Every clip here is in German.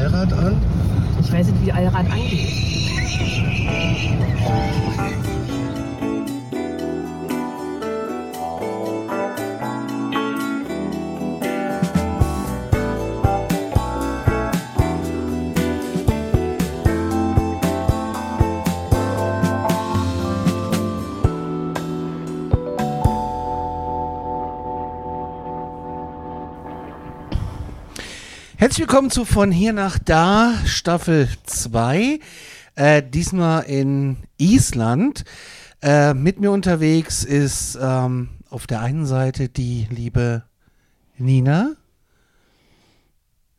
Allrad an? Ich weiß nicht, wie Allrad angeht. Herzlich willkommen zu Von hier nach da, Staffel 2. Äh, diesmal in Island. Äh, mit mir unterwegs ist ähm, auf der einen Seite die liebe Nina.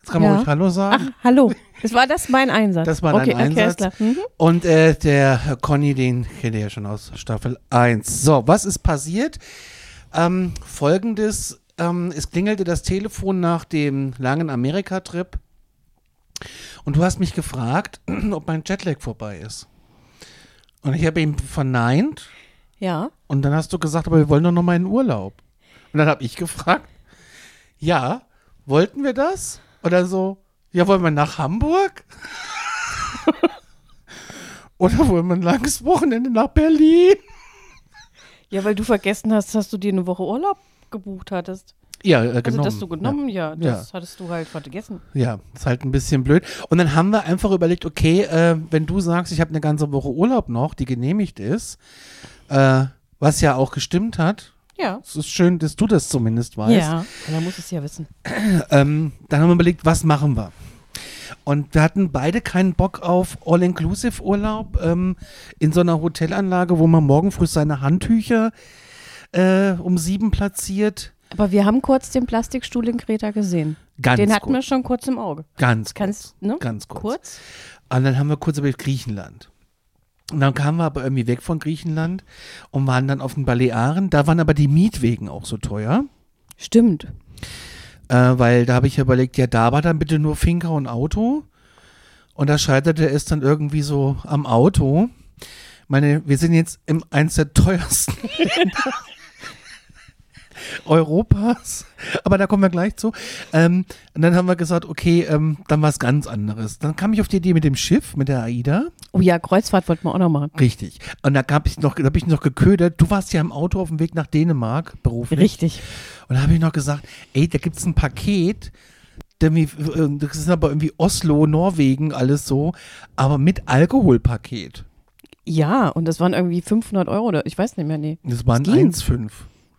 Jetzt kann man Ja. ruhig Hallo sagen. Ach, hallo. Das war das mein Einsatz. Das war dein okay, Okay, Einsatz. Mhm. Und äh, der Conny, den kennt ihr ja schon aus Staffel 1. So, was ist passiert? Ähm, Folgendes, ähm, es klingelte das Telefon nach dem langen Amerika-Trip und du hast mich gefragt, ob mein Jetlag vorbei ist. Und ich habe ihm verneint Ja. und dann hast du gesagt, aber wir wollen doch noch mal in Urlaub. Und dann habe ich gefragt, ja, wollten wir das? Oder so, ja, wollen wir nach Hamburg? Oder wollen wir ein langes Wochenende nach Berlin? Ja, weil du vergessen hast, dass du dir eine Woche Urlaub gebucht hattest. Ja, äh, Also, genommen. dass du genommen, ja, Ja. das hattest du halt vergessen. Ja, ja, ist halt ein bisschen blöd. Und dann haben wir einfach überlegt, okay, äh, wenn du sagst, ich habe eine ganze Woche Urlaub noch, die genehmigt ist, äh, was ja auch gestimmt hat. Ja. Es ist schön, dass du das zumindest weißt. Ja. Er muss es ja wissen. ähm, dann haben wir überlegt, was machen wir? Und wir hatten beide keinen Bock auf All-Inclusive-Urlaub ähm, in so einer Hotelanlage, wo man morgen früh seine Handtücher äh, um sieben platziert. Aber wir haben kurz den Plastikstuhl in Kreta gesehen. Ganz den hatten kurz. wir schon kurz im Auge. Ganz Kannst, kurz. ne? Ganz kurz. Kurz? Und dann haben wir kurz über Griechenland. Und dann kamen wir aber irgendwie weg von Griechenland und waren dann auf den Balearen. Da waren aber die Mietwegen auch so teuer. Stimmt. Äh, weil da habe ich überlegt, ja, da war dann bitte nur Finca und Auto. Und da scheiterte es dann irgendwie so am Auto. Meine, wir sind jetzt im eins der teuersten Länder Europas. Aber da kommen wir gleich zu. Ähm, und dann haben wir gesagt, okay, ähm, dann was ganz anderes. Dann kam ich auf die Idee mit dem Schiff, mit der AIDA. Oh ja, Kreuzfahrt wollten wir auch noch machen. Richtig. Und da gab ich noch, da habe ich noch geködert. Du warst ja im Auto auf dem Weg nach Dänemark beruflich. Richtig. Und da habe ich noch gesagt, ey, da gibt es ein Paket, äh, das ist aber irgendwie Oslo, Norwegen, alles so, aber mit Alkoholpaket. Ja, und das waren irgendwie 500 Euro oder ich weiß nicht mehr, nee. Das waren ging. 1,5.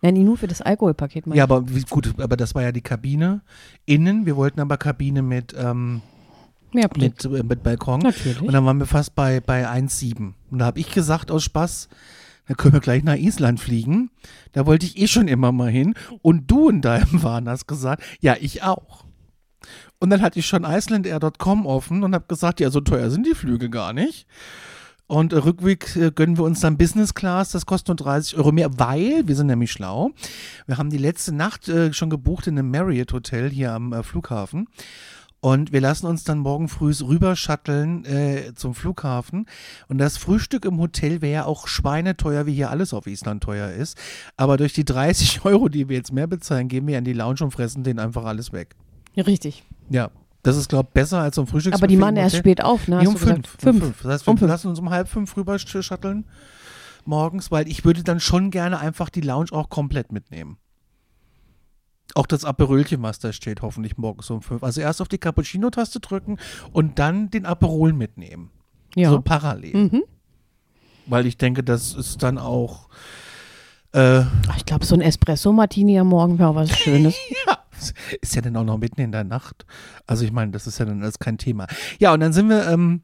Nein, nur für das Alkoholpaket. Ja, aber wie, gut, aber das war ja die Kabine innen. Wir wollten aber Kabine mit, ähm, mit, äh, mit Balkon. Natürlich. Und dann waren wir fast bei, bei 1,7. Und da habe ich gesagt aus Spaß, da können wir gleich nach Island fliegen. Da wollte ich eh schon immer mal hin. Und du in deinem Wahn hast gesagt, ja, ich auch. Und dann hatte ich schon icelandair.com offen und habe gesagt, ja, so teuer sind die Flüge gar nicht. Und äh, Rückweg äh, gönnen wir uns dann Business Class, das kostet nur 30 Euro mehr, weil wir sind nämlich schlau. Wir haben die letzte Nacht äh, schon gebucht in einem Marriott Hotel hier am äh, Flughafen. Und wir lassen uns dann morgen früh rüber shutteln äh, zum Flughafen. Und das Frühstück im Hotel wäre ja auch schweineteuer, wie hier alles auf Island teuer ist. Aber durch die 30 Euro, die wir jetzt mehr bezahlen, gehen wir in die Lounge und fressen denen einfach alles weg. Ja, richtig. Ja. Das ist, glaube ich, besser als so ein Frühstück. Aber die machen erst spät auf, ne? Nee, um gesagt? fünf, um Fünf. fünf. Das heißt, wir Um fünf. lassen uns um halb fünf rüber shutteln morgens, weil ich würde dann schon gerne einfach die Lounge auch komplett mitnehmen. Auch das Aperolchen, was da steht, hoffentlich morgens um fünf. Also erst auf die Cappuccino-Taste drücken und dann den Aperol mitnehmen. Ja. So parallel. mhm. Weil ich denke, das ist dann auch äh, Ach, ich glaube, so ein Espresso-Martini am Morgen wäre auch was Schönes. Ja, ist ja dann auch noch mitten in der Nacht. Also ich meine, das ist ja dann alles kein Thema. Ja, und dann sind wir, ähm,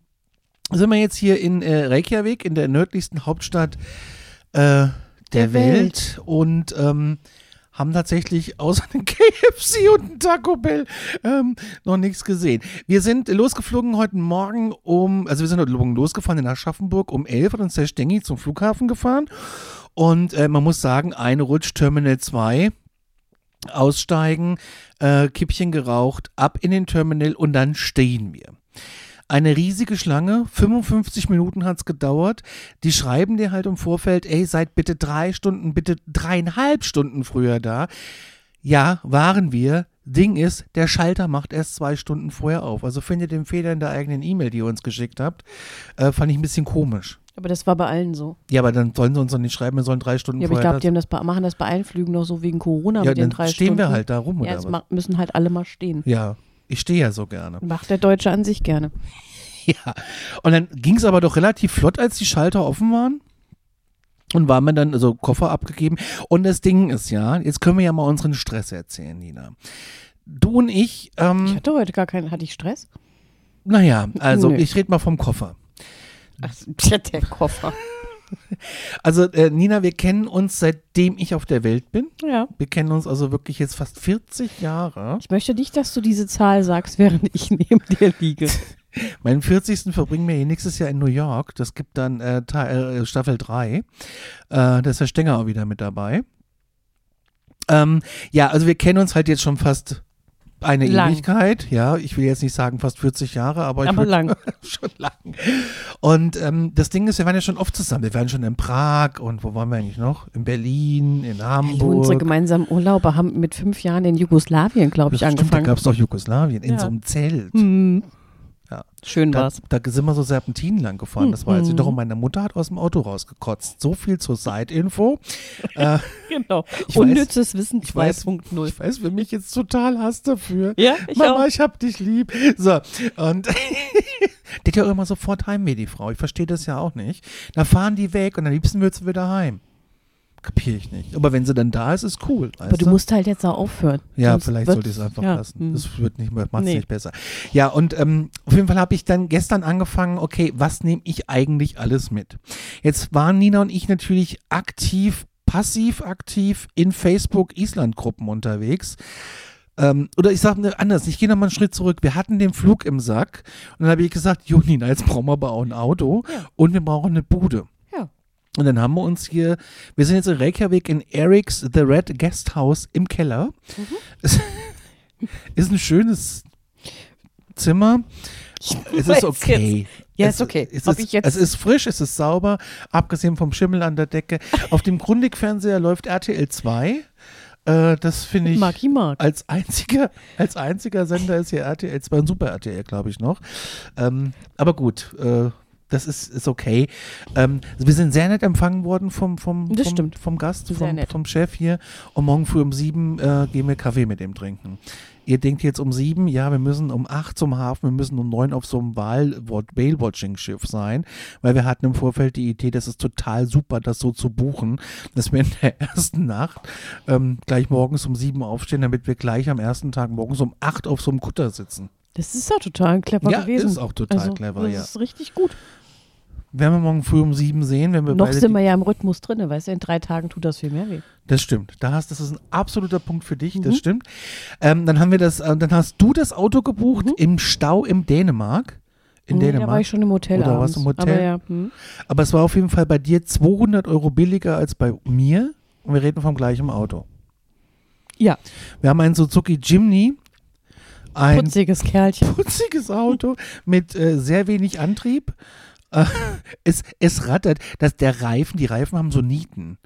sind wir jetzt hier in äh, Reykjavik, in der nördlichsten Hauptstadt äh, der, Der Welt. Welt. und ähm, haben tatsächlich außer einem KFC und einem Taco Bell ähm, noch nichts gesehen. Wir sind losgeflogen heute Morgen um, also wir sind heute Morgen losgefahren in Aschaffenburg um 11 und uns der Stengi zum Flughafen gefahren. Und äh, man muss sagen, eine Rutsch Terminal 2 aussteigen, äh, Kippchen geraucht, ab in den Terminal und dann stehen wir. Eine riesige Schlange, 55 Minuten hat es gedauert. Die schreiben dir halt im Vorfeld, ey, seid bitte drei Stunden, bitte dreieinhalb Stunden früher da. Ja, waren wir, Ding ist, der Schalter macht erst zwei Stunden vorher auf. Also findet den Fehler in der eigenen E-Mail, die ihr uns geschickt habt. Äh, fand ich ein bisschen komisch. Aber das war bei allen so. Ja, aber dann sollen sie uns doch nicht schreiben, wir sollen drei Stunden Ja, aber ich glaube, die haben das bei, machen das bei allen Flügen noch so wegen Corona Ja, mit den dann drei stehen Stunden. wir halt da rum, Ja, oder ma- müssen halt alle mal stehen. Ja, ich stehe ja so gerne. Macht der Deutsche an sich gerne. Ja. Und dann ging es aber doch relativ flott, als die Schalter offen waren. Und waren wir dann so Koffer abgegeben. Und das Ding ist ja, jetzt können wir ja mal unseren Stress erzählen, Nina. Du und ich, Ich ähm, hatte heute gar keinen. Hatte ich Stress? naja, also Nö. ich rede mal vom Koffer. Ach, der Koffer. Also äh, Nina, wir kennen uns seitdem ich auf der Welt bin. Ja. Wir kennen uns also wirklich jetzt fast 40 Jahre. Ich möchte nicht, dass du diese Zahl sagst, während ich neben dir liege. Meinen 40. verbringen wir hier nächstes Jahr in New York. Das gibt dann äh, Teil, äh, Staffel 3. Äh, da ist der Stenger auch wieder mit dabei. Ähm, ja, also wir kennen uns halt jetzt schon fast eine Lang. Ewigkeit. Ja, ich will jetzt nicht sagen fast 40 Jahre, aber, ich Aber würd- lang. schon lang. Und ähm, das Ding ist, wir waren ja schon oft zusammen. Wir waren schon in Prag und wo waren wir eigentlich noch? In Berlin, in Hallo, unsere Hamburg. gemeinsamen Urlauber haben mit fünf Jahren in Jugoslawien, glaube ich, Stimmt, da angefangen. gab es doch Jugoslawien in Ja. so einem Zelt. Hm. Schön Da, war's. da sind wir so Serpentinen lang gefahren. Das war als Mhm. wiederum meine Mutter hat aus dem Auto rausgekotzt. So viel zur Side-Info. äh, Genau. Ich weiß- Unnützes Wissen ich weiß- 2.0. ich weiß, wer mich jetzt total hasst dafür. Ja, ich Mama, auch. ich hab dich lieb. So, und die hat ja auch immer sofort Heimweh, die Frau. Ich verstehe das ja auch nicht. Da fahren die weg und am liebsten will sie wieder heim. Kapiere ich nicht. Aber wenn sie dann da ist, ist cool. Aber weißt du musst halt jetzt auch aufhören. Ja, Sonst vielleicht sollte ich es einfach ja, lassen. hm. Das wird nicht, macht es Nee. nicht besser. Ja, und ähm, auf jeden Fall habe ich dann gestern angefangen, okay, was nehme ich eigentlich alles mit? Jetzt waren Nina und ich natürlich aktiv, passiv aktiv in Facebook-Island-Gruppen unterwegs. Ähm, oder ich sage anders, ich gehe nochmal einen Schritt zurück. Wir hatten den Flug im Sack und dann habe ich gesagt, Jo, Nina, jetzt brauchen wir aber auch ein Auto Ja. und wir brauchen eine Bude. Und dann haben wir uns hier, wir sind jetzt in Reykjavik in Eric's The Red Guest House im Keller. Mhm. Es ist ein schönes Zimmer. Es ist okay. Ja, es, ist okay. Es ist, es ist frisch, es ist sauber, abgesehen vom Schimmel an der Decke. Auf dem Grundig-Fernseher läuft RTL 2. Äh, das finde ich Marki Mark. als einziger, als einziger Sender ist hier RTL 2 und Super RTL, glaube ich noch. Ähm, aber gut, äh, das ist, ist okay. Ähm, wir sind sehr nett empfangen worden vom, vom, vom, vom Gast, vom, vom Chef hier. Und morgen früh um sieben äh, gehen wir Kaffee mit ihm trinken. Ihr denkt jetzt um sieben, ja, wir müssen um acht zum Hafen, wir müssen um neun auf so einem Whale-Watching-Schiff sein, weil wir hatten im Vorfeld die Idee, das ist total super, das so zu buchen, dass wir in der ersten Nacht ähm, gleich morgens um sieben aufstehen, damit wir gleich am ersten Tag morgens um acht auf so einem Kutter sitzen. Das ist ja total clever Ja, gewesen. ist auch total also, clever, das ja. ist richtig gut. Werden wir morgen früh um sieben sehen, wenn wir Noch sind wir ja im Rhythmus drin, weißt du, in drei Tagen tut das viel mehr weh. Das stimmt. Da hast, das ist ein absoluter Punkt für dich. Das Mhm. stimmt. Ähm, dann haben wir das, äh, dann hast du das Auto gebucht Mhm. im Stau im Dänemark. In Nee, Da war Dänemark. ich schon im Hotel Oder warst du im Hotel? Aber ja, hm. Aber es war auf jeden Fall bei dir 200 Euro billiger als bei mir. Und wir reden vom gleichen Auto. ja Wir haben einen Suzuki Jimny. Ein putziges Kerlchen. putziges Auto mit äh, sehr wenig Antrieb. Äh, es, es rattert. Das, der Reifen, die Reifen haben so Nieten.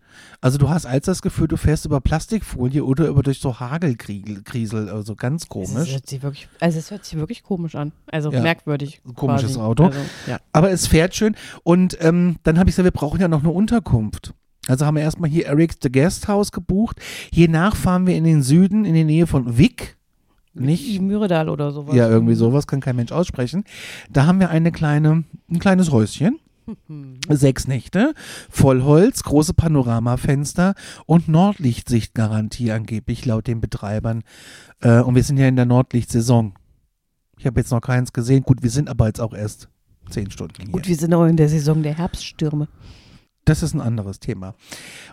Also du hast als das Gefühl, du fährst über Plastikfolie oder über durch so Hagelkriesel, also ganz Es komisch. hört sich wirklich, also es hört sich wirklich komisch an. Also Ja. merkwürdig. Komisches quasi. Auto. Also, ja. Aber es fährt schön. Und ähm, dann habe ich gesagt, wir brauchen ja noch eine Unterkunft. Also haben wir erstmal hier Eric's The Guest House gebucht. Hiernach fahren wir in den Süden, in die Nähe von Wick. Nicht Myredal oder sowas. Ja, irgendwie sowas kann kein Mensch aussprechen. Da haben wir eine kleine, ein kleines Häuschen. Sechs Nächte, Vollholz, große Panoramafenster und Nordlichtsichtgarantie angeblich laut den Betreibern. Äh, und wir sind ja in der Nordlichtsaison. Ich habe jetzt noch keins gesehen. Gut, wir sind aber jetzt auch erst zehn Stunden hier. Gut, wir sind auch in der Saison der Herbststürme. Das ist ein anderes Thema.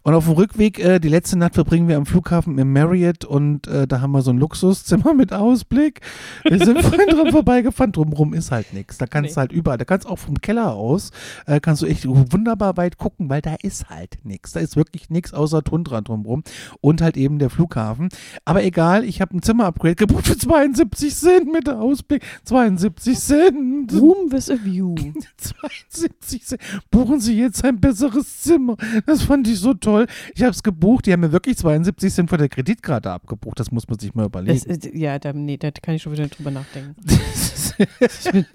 Und auf dem Rückweg, äh, die letzte Nacht verbringen wir am Flughafen im Marriott und äh, da haben wir so ein Luxuszimmer mit Ausblick. Wir sind vorhin dran vorbeigefahren, drumherum ist halt nichts. Da kannst Nee. du halt überall, da kannst du auch vom Keller aus, äh, kannst du echt wunderbar weit gucken, weil da ist halt nichts. Da ist wirklich nichts außer Tundra drumherum und halt eben der Flughafen. Aber egal, ich habe ein Zimmer-Upgrade gebucht für 72 Cent mit Ausblick. 72 Cent. Room with a View. 72 Cent. Buchen Sie jetzt ein besseres anderes Zimmer. Das fand ich so toll. Ich habe es gebucht. Die haben mir wirklich 72 Cent von der Kreditkarte abgebucht. Das muss man sich mal überlegen. Ist- ja, da, nee, da kann ich schon wieder drüber nachdenken.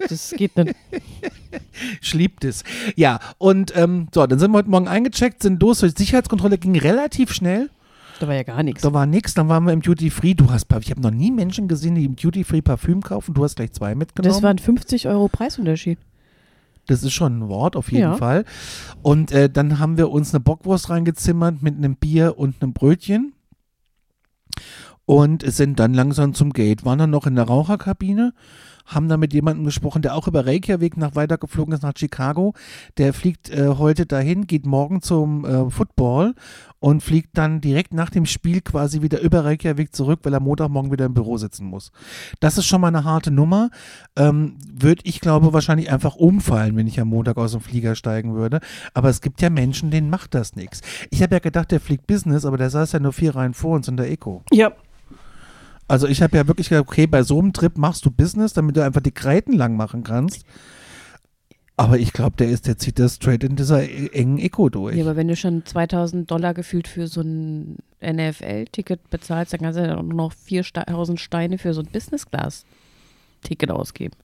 Das, geht nicht. Ich lieb das. Ja, und ähm, so, dann sind wir heute Morgen eingecheckt, sind los. Die Sicherheitskontrolle ging relativ schnell. Da war ja gar nichts. Da war nichts. Dann waren wir im Duty Free. Du hast, ich habe noch nie Menschen gesehen, die im Duty Free Parfüm kaufen. Du hast gleich zwei mitgenommen. Das waren 50 Euro Preisunterschied. Das ist schon ein Wort, auf jeden Ja. Fall. Und äh, dann haben wir uns eine Bockwurst reingezimmert mit einem Bier und einem Brötchen. Und sind dann langsam zum Gate. Waren dann noch in der Raucherkabine, haben da mit jemandem gesprochen, der auch über Reykjavik nach weitergeflogen ist nach Chicago. Der fliegt äh, heute dahin, geht morgen zum äh, Football und fliegt dann direkt nach dem Spiel quasi wieder über Reykjavik zurück, weil er Montagmorgen wieder im Büro sitzen muss. Das ist schon mal eine harte Nummer. Ähm, würde ich glaube wahrscheinlich einfach umfallen, wenn ich am Montag aus dem Flieger steigen würde. Aber es gibt ja Menschen, denen macht das nichts. Ich habe ja gedacht, der fliegt Business, aber der saß ja nur vier Reihen vor uns in der Eco. Ja. Also ich habe ja wirklich gedacht, okay, bei so einem Trip machst du Business, damit du einfach die Kreiten lang machen kannst. Aber ich glaube, der ist, der zieht das straight in dieser e- engen Eco durch. Ja, aber wenn du schon 2000 Dollar gefühlt für so ein NFL-Ticket bezahlst, dann kannst du ja auch noch 4000 Steine für so ein Business-Class-Ticket ausgeben.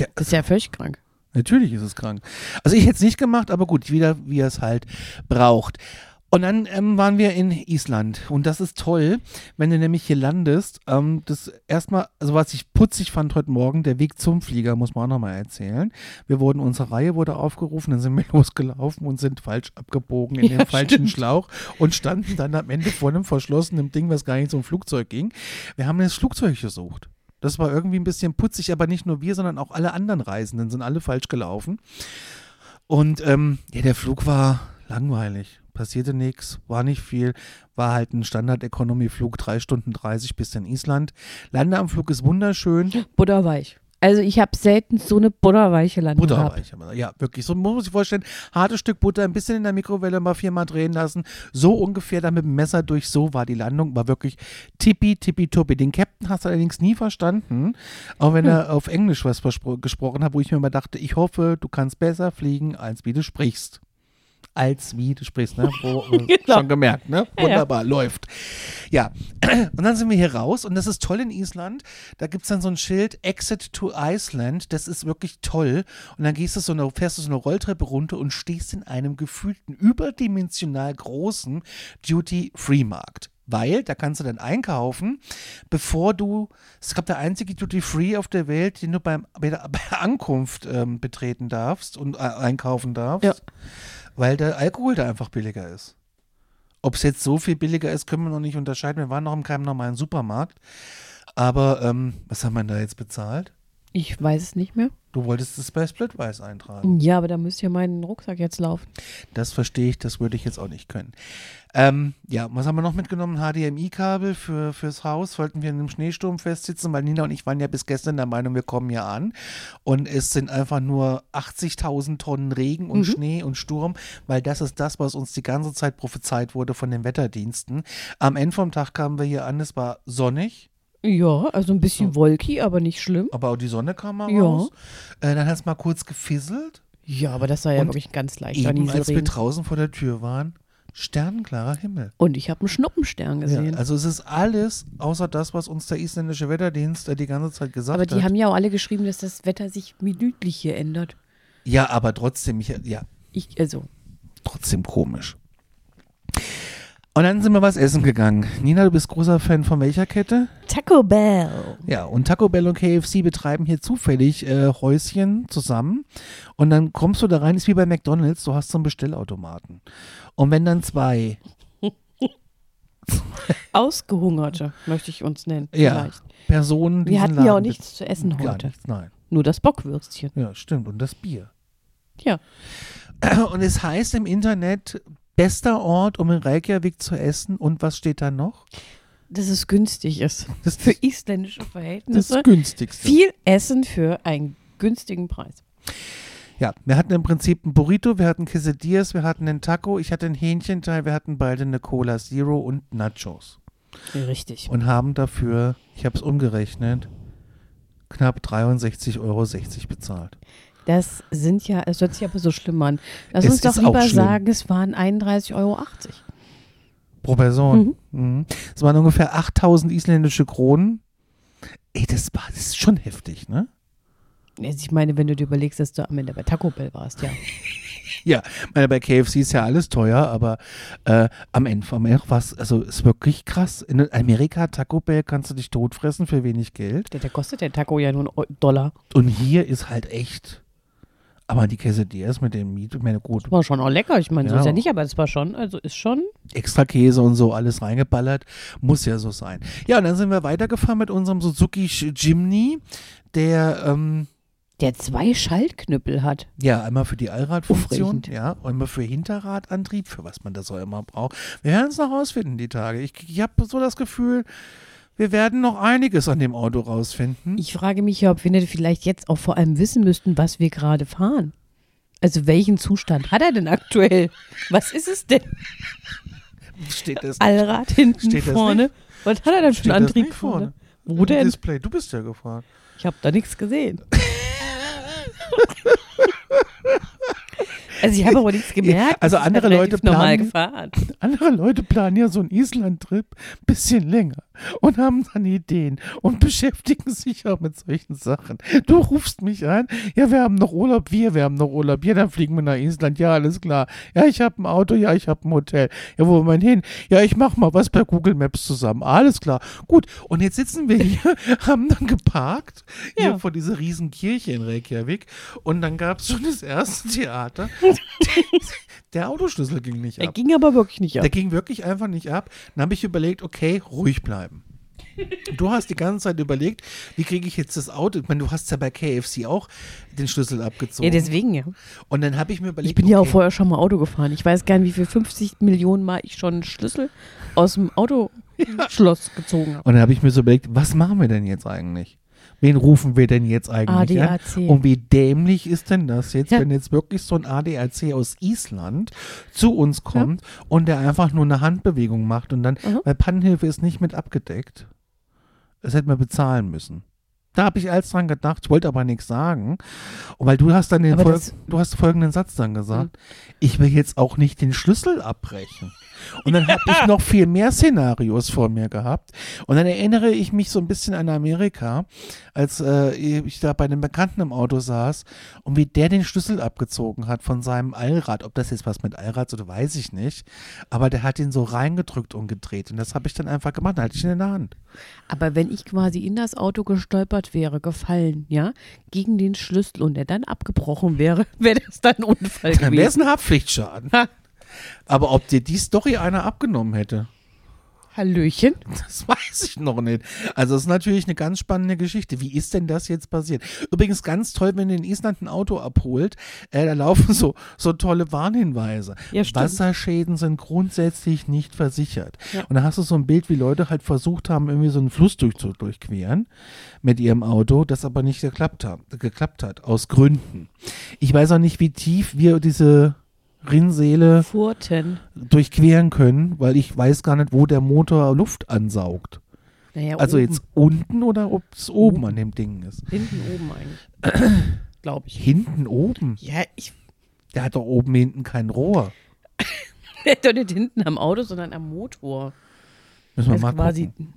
Ja. Das ist ja völlig krank. Natürlich ist es krank. Also ich hätte es nicht gemacht, aber gut, wieder wie er es halt braucht. Und dann ähm, waren wir in Island und das ist toll, wenn du nämlich hier landest. Ähm, das erstmal, also was ich putzig fand heute Morgen, der Weg zum Flieger, muss man auch nochmal erzählen. Wir wurden, unsere Reihe wurde aufgerufen, dann sind wir losgelaufen und sind falsch abgebogen in Ja, den falschen stimmt. Schlauch und standen dann am Ende vor einem verschlossenen Ding, was gar nicht zum Flugzeug ging. Wir haben das Flugzeug gesucht. Das war irgendwie ein bisschen putzig, aber nicht nur wir, sondern auch alle anderen Reisenden sind alle falsch gelaufen. Und ähm, ja, der Flug war langweilig. Passierte nichts, war nicht viel, war halt ein Standard-Economy-Flug, 3 Stunden 30 bis in Island. Landeanflug ist wunderschön. Butterweich. Also ich habe selten so eine butterweiche Landung gehabt. Butterweich, aber ja, wirklich. So muss man sich vorstellen, hartes Stück Butter, ein bisschen in der Mikrowelle mal viermal drehen lassen. So ungefähr dann mit dem Messer durch, so war die Landung, war wirklich tippi, tippi, tuppi. Den Captain hast du allerdings nie verstanden, auch wenn er auf Englisch was gesprochen hat, wo ich mir immer dachte, ich hoffe, du kannst besser fliegen, als wie du sprichst. Als wie du sprichst, ne? Wo, Genau. Schon gemerkt, ne? Ja, ja. Wunderbar, läuft. Ja, und dann sind wir hier raus und das ist toll in Island. Da gibt es dann so ein Schild Exit to Iceland. Das ist wirklich toll. Und dann gehst du so eine, fährst du so eine Rolltreppe runter und stehst in einem gefühlten, überdimensional großen Duty-Free-Markt. Weil da kannst du dann einkaufen, bevor du, es gab der einzige Duty-Free auf der Welt, den du beim, bei der bei der Ankunft ähm, betreten darfst und äh, einkaufen darfst, Ja. Weil der Alkohol da einfach billiger ist. Ob es jetzt so viel billiger ist, können wir noch nicht unterscheiden. Wir waren noch in keinem normalen Supermarkt. Aber ähm, was haben wir da jetzt bezahlt? Ich weiß es nicht mehr. Du wolltest es bei Splitwise eintragen. Ja, aber da müsste ja mein Rucksack jetzt laufen. Das verstehe ich, das würde ich jetzt auch nicht können. Ähm, ja, was haben wir noch mitgenommen? HDMI-Kabel für, fürs Haus. Wollten wir in einem Schneesturm festsitzen, weil Nina und ich waren ja bis gestern der Meinung, wir kommen hier an. Und es sind einfach nur 80.000 Tonnen Regen und Mhm. Schnee und Sturm, weil das ist das, was uns die ganze Zeit prophezeit wurde von den Wetterdiensten. Am Ende vom Tag kamen wir hier an, es war sonnig. Ja, also ein bisschen So. wolkig, aber nicht schlimm. Aber auch die Sonne kam mal Ja. raus. Äh, dann hat es mal kurz gefisselt. Ja, aber das war ja Und wirklich ganz leichter Eben als wir draußen vor der Tür waren, sternenklarer Himmel. Und ich habe einen Schnuppenstern gesehen. Ja, also es ist alles außer das, was uns der isländische Wetterdienst äh, die ganze Zeit gesagt aber die hat. haben ja auch alle geschrieben, dass das Wetter sich minütlich hier ändert. ja, aber trotzdem, ich, ja, Ich, also, trotzdem komisch. Und dann sind wir was essen gegangen. Nina, du bist großer Fan von welcher Kette? Taco Bell. Ja, und Taco Bell und KFC betreiben hier zufällig äh, Häuschen zusammen. Und dann kommst du da rein, ist wie bei McDonalds, du hast so einen Bestellautomaten. Und wenn dann zwei, Ausgehungerte, möchte ich uns nennen. ja, Vielleicht. Personen Wir diesen hatten ja auch Laden nichts zu essen heute. nichts, nein. Nur das Bockwürstchen. Ja, stimmt. Und das Bier. Ja. Und es heißt im Internet, bester Ort, um in Reykjavik zu essen. Und was steht da noch? Dass es günstig ist. Das, Für isländische das Verhältnisse. günstigste. Viel Essen für einen günstigen Preis. Ja, wir hatten im Prinzip ein Burrito, wir hatten Quesadillas, wir hatten einen Taco, ich hatte einen Hähnchenteil, wir hatten beide eine Cola Zero und Nachos. Richtig. Und haben dafür, ich habe es umgerechnet, knapp 63,60 Euro bezahlt. Das sind ja, es hört sich aber so schlimm an. Lass Es uns doch lieber sagen, es waren 31,80 Euro. Pro Person. Mhm. Es waren ungefähr 8000 isländische Kronen. Ey, das war das ist schon heftig, ne? Jetzt, Ich meine, wenn du dir überlegst, dass du am Ende bei Taco Bell warst, ja. Ja, meine, bei KFC ist ja alles teuer, aber äh, am Ende am Ende war es, also ist wirklich krass. In Amerika, Taco Bell, kannst du dich totfressen für wenig Geld. Der, der kostet der Taco ja nur einen Dollar. Und hier ist halt echt. Aber die Quesadillas mit dem Miet, meine gut, War schon auch lecker. Ich meine, so Ja. ist ja nicht, aber es war schon, also ist schon. extra Käse und so alles reingeballert. Muss ja so sein. Ja, und dann sind wir weitergefahren mit unserem Suzuki Jimny, der, ähm, Der zwei Schaltknüppel hat. ja, einmal für die Allradfunktion, ja, und einmal für Hinterradantrieb, für was man das auch immer braucht. Wir werden es noch rausfinden, die Tage. Ich, ich habe so das Gefühl, wir werden noch einiges an dem Auto rausfinden. Ich frage mich ja, ob wir nicht vielleicht jetzt auch vor allem wissen müssten, was wir gerade fahren. Also welchen Zustand hat er denn aktuell? Was ist es denn? Steht das, Allrad hinten Steht das vorne? Was hat er denn für einen Antrieb nicht vorne? Wo denn? Display. Du bist ja gefahren. Ich habe da nichts gesehen. Also ich habe aber nichts gemerkt. Also andere Leute planen-. Andere Leute planen ja so einen Island-Trip bisschen länger und haben dann Ideen und beschäftigen sich auch mit solchen Sachen. Du rufst mich an, ja, wir haben noch Urlaub, wir, wir haben noch Urlaub, ja, dann fliegen wir nach Island, ja, alles klar. Ja, ich habe ein Auto, ja, ich habe ein Hotel. Ja, wo wollen wir hin? Ja, ich mach mal was bei Google Maps zusammen, alles klar. Gut, und jetzt sitzen wir hier, haben dann geparkt, hier Ja. vor dieser riesen Kirche in Reykjavik und dann gab es schon das erste Theater. Der Autoschlüssel ging nicht Er ab. ging aber wirklich nicht Der ab. ging wirklich einfach nicht ab. Dann habe ich überlegt, okay, ruhig bleiben. Du hast die ganze Zeit überlegt, wie kriege ich jetzt das Auto? Ich meine, du hast ja bei KFC auch den Schlüssel abgezogen. Ja, deswegen ja. Und dann habe ich mir überlegt, Ich bin ja auch vorher schon mal Auto gefahren. Ich weiß gar nicht, wie viel 50 Millionen Mal ich schon einen Schlüssel aus dem Autoschloss gezogen habe. Und dann habe ich mir so überlegt, was machen wir denn jetzt eigentlich? Wen rufen wir denn jetzt eigentlich ADAC. an? Und wie dämlich ist denn das jetzt, Ja. wenn jetzt wirklich so ein ADAC aus Island zu uns kommt und der einfach nur eine Handbewegung macht und dann, Mhm. weil Pannenhilfe ist nicht mit abgedeckt. Das hätten wir bezahlen müssen. Da habe ich als dran gedacht, ich wollte aber nichts sagen. Und weil du hast dann den Fol du hast folgenden Satz dann gesagt, ich will jetzt auch nicht den Schlüssel abbrechen. Und dann habe ich noch viel mehr Szenarios vor mir gehabt. Und dann erinnere ich mich so ein bisschen an Amerika, als äh, ich da bei einem Bekannten im Auto saß und wie der den Schlüssel abgezogen hat von seinem Allrad. Ob das jetzt was mit Allrad oder weiß ich nicht. Aber der hat ihn so reingedrückt und gedreht. Und das habe ich dann einfach gemacht. Da hatte ich ihn in der Hand. Aber wenn ich quasi in das Auto gestolpert wäre, gefallen, ja, gegen den Schlüssel und er dann abgebrochen wäre, wäre das dann ein Unfall Dann wäre es gewesen. ein Haftpflichtschaden. Ha. Aber ob dir die Story einer abgenommen hätte, Hallöchen. das weiß ich noch nicht. Also es ist natürlich eine ganz spannende Geschichte. Wie ist denn das jetzt passiert? Übrigens ganz toll, wenn ihr in Island ein Auto abholt, äh, da laufen so, so tolle Warnhinweise. Ja. Wasserschäden sind grundsätzlich nicht versichert. Ja. Und da hast du so ein Bild, wie Leute halt versucht haben, irgendwie so einen Fluss durch, durchqueren mit ihrem Auto, das aber nicht geklappt, haben, geklappt hat, aus Gründen. Ich weiß auch nicht, wie tief wir diese Rinnseele Furten. durchqueren können, weil ich weiß gar nicht, wo der Motor Luft ansaugt. Naja, Also oben. jetzt unten oder ob es oben an dem Ding ist. Hinten oben eigentlich. Glaube ich. Hinten oben. Ja, ich. Der hat doch oben hinten kein Rohr. Der doch nicht hinten am Auto, sondern am Motor. Müssen wir Also mal quasi, gucken.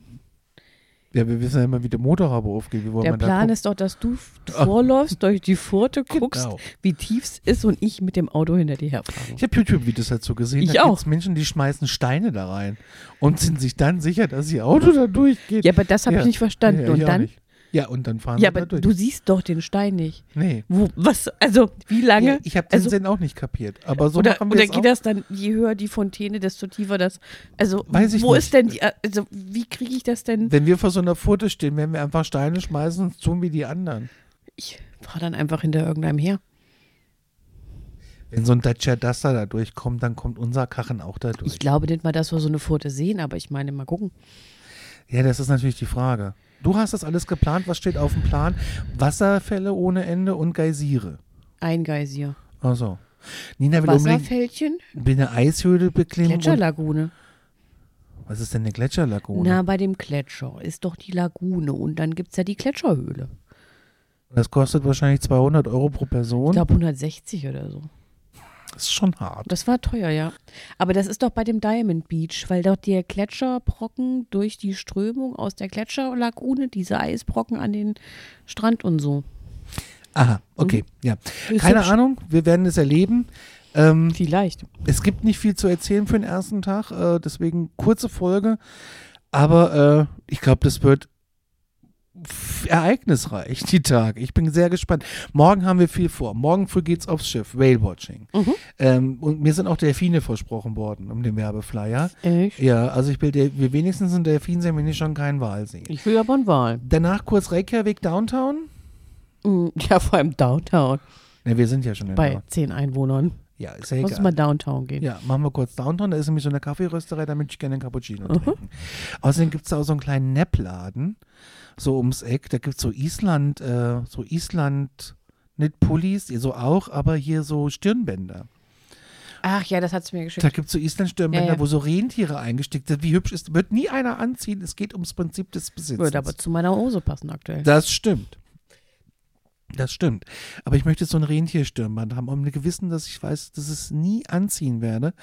Ja, wir wissen ja immer, wie der Motorhaube aufgeht. Der Plan ist doch, dass du f- vorläufst, durch die Furte guckst, Genau. wie tief es ist und ich mit dem Auto hinter dir herfahre. Ich habe YouTube-Videos dazu gesehen. Ich da auch. Menschen, die schmeißen Steine da rein und sind sich dann sicher, dass ihr Auto da durchgeht. Ja, aber das habe Ja. ich nicht verstanden. Ja, und dann? nicht. Ja, und dann fahren Ja, sie da aber durch. du siehst doch den Stein nicht. nee. Wo, was, also, wie lange? Ja, ich habe den also, Sinn auch nicht kapiert. Aber so oder oder geht auch. das dann, je höher die Fontäne, desto tiefer das. Also, Weiß ich wo nicht. ist denn die, also, wie kriege ich das denn? Wenn wir vor so einer Furte stehen, werden wir einfach Steine schmeißen und tun wie die anderen. Ich fahre dann einfach hinter irgendeinem her. Wenn so ein Dacia Duster da durchkommt, dann kommt unser Kachen auch da durch. Ich glaube nicht mal, dass wir so eine Furte sehen, aber ich meine, mal gucken. Ja, das ist natürlich die Frage. Du hast das alles geplant. Was steht auf dem Plan? Wasserfälle ohne Ende und Geysire. Ein Geysir. Also. Nina will unbedingt Wasserfältchen, eine Eishöhle beklimmen. Gletscherlagune. was ist denn eine Gletscherlagune? Na, bei dem Gletscher ist doch die Lagune und dann gibt es ja die Gletscherhöhle. Das kostet wahrscheinlich 200 Euro pro Ich Person. glaube 160 oder so. Das ist schon hart. Das war teuer, ja. Aber das ist doch bei dem Diamond Beach, weil dort der Gletscherbrocken durch die Strömung aus der Gletscherlagune, diese Eisbrocken an den Strand und so. Aha, okay, ja. Ist Keine. Ahnung, wir werden es erleben. Ähm, Vielleicht. es gibt nicht viel zu erzählen für den ersten Tag, äh, deswegen kurze Folge. Aber äh, ich glaube, das wird ereignisreich, die Tage. Ich bin sehr gespannt. Morgen haben wir viel vor. Morgen früh geht's aufs Schiff, Whale-Watching. Mhm. Ähm, und mir sind auch Delfine versprochen worden um den Werbeflyer. Echt? Ja, also ich will, der, wir wenigstens einen Delfin sehen, wenn ich schon keinen Wal sehe. Ich will aber einen Wal. Danach kurz Reykjavik Downtown. Mm, Ja, vor allem Downtown. Ne, wir sind ja schon in Bei Downtown. zehn Einwohnern. Ja, ist ja Muss egal. mal Downtown gehen. Ja, machen wir kurz Downtown. Da ist nämlich so eine Kaffeerösterei, da möchte ich gerne einen Cappuccino Mhm. trinken. Außerdem gibt es da auch so einen kleinen Nappladen, so ums Eck. Da gibt es so Island, äh, so Island, nicht Pullis, so auch, aber hier so Stirnbänder. Ach ja, das hat es mir geschickt. Da gibt es so Island-Stirnbänder, Ja, ja. wo so Rentiere eingestickt sind. Wie hübsch ist, wird nie einer anziehen. Es geht ums Prinzip des Besitzes. Würde aber zu meiner Hose passen aktuell. Das stimmt. Das stimmt. Aber ich möchte so ein Rentierstirnband haben, um ein Gewissen, dass ich weiß, dass ich es nie anziehen werde.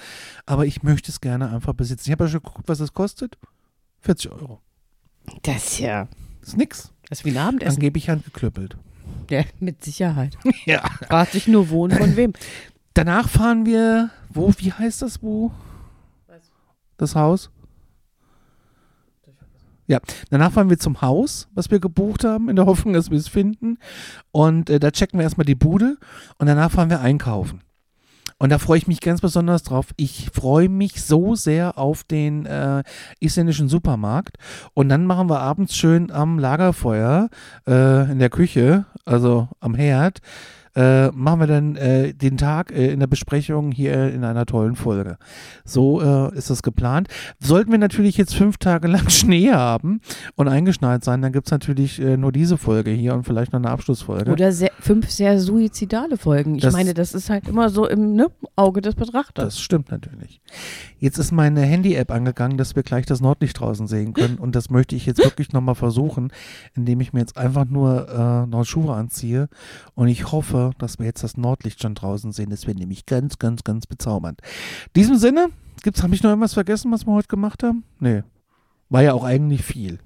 Aber ich möchte es gerne einfach besitzen. Ich habe ja schon geguckt, was es kostet. 40 Euro. Das ist ja. Das ist nix. Das ist wie ein Abendessen. Angeblich handgeklöppelt. Ja, mit Sicherheit. Ja. Fragt sich nur, wo und von wem. Danach fahren wir, wo, wie heißt das, wo? Das Haus? Ja, danach fahren wir zum Haus, was wir gebucht haben, in der Hoffnung, dass wir es finden. Und äh, da checken wir erstmal die Bude und danach fahren wir einkaufen. Und da freue ich mich ganz besonders drauf. Ich freue mich so sehr auf den äh, isländischen Supermarkt. Und dann machen wir abends schön am Lagerfeuer äh, in der Küche, also am Herd, äh, machen wir dann äh, den Tag äh, in der Besprechung hier in einer tollen Folge. So äh, ist das geplant. Sollten wir natürlich jetzt fünf Tage lang Schnee haben und eingeschneit sein, dann gibt es natürlich äh, nur diese Folge hier und vielleicht noch eine Abschlussfolge. Oder sehr, fünf sehr suizidale Folgen. Ich Das- meine, das ist halt immer so im ne, Auge des Betrachters. Das stimmt natürlich. Jetzt ist meine Handy-App angegangen, dass wir gleich das Nordlicht draußen sehen können. Und das möchte ich jetzt wirklich nochmal versuchen, indem ich mir jetzt einfach nur äh, noch Schuhe anziehe. Und ich hoffe, dass wir jetzt das Nordlicht schon draußen sehen. Das wäre nämlich ganz, ganz, ganz bezaubernd. In diesem Sinne, gibt's, habe ich noch irgendwas vergessen, was wir heute gemacht haben? Nee. War ja auch eigentlich viel.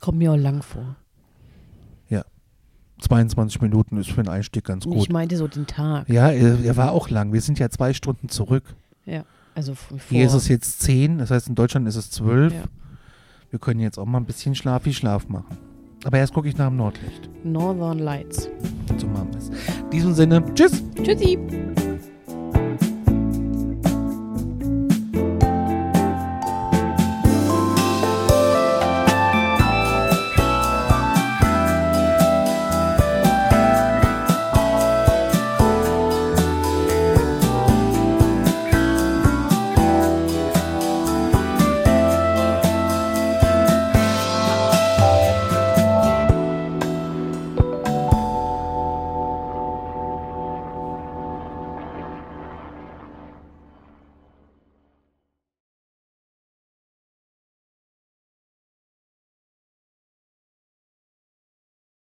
Kommt mir auch lang vor. 22 Minuten ist für einen Einstieg ganz Ich gut. meinte so den Tag. Ja, er, er war auch lang. Wir sind ja zwei Stunden zurück. Also f- vor. Hier ist es jetzt 10, das heißt in Deutschland ist es 12. Ja. Wir können jetzt auch mal ein bisschen Schlafi Schlaf machen. Aber erst gucke ich nach dem Nordlicht. Northern Lights. Diesem Sinne, tschüss. Tschüssi.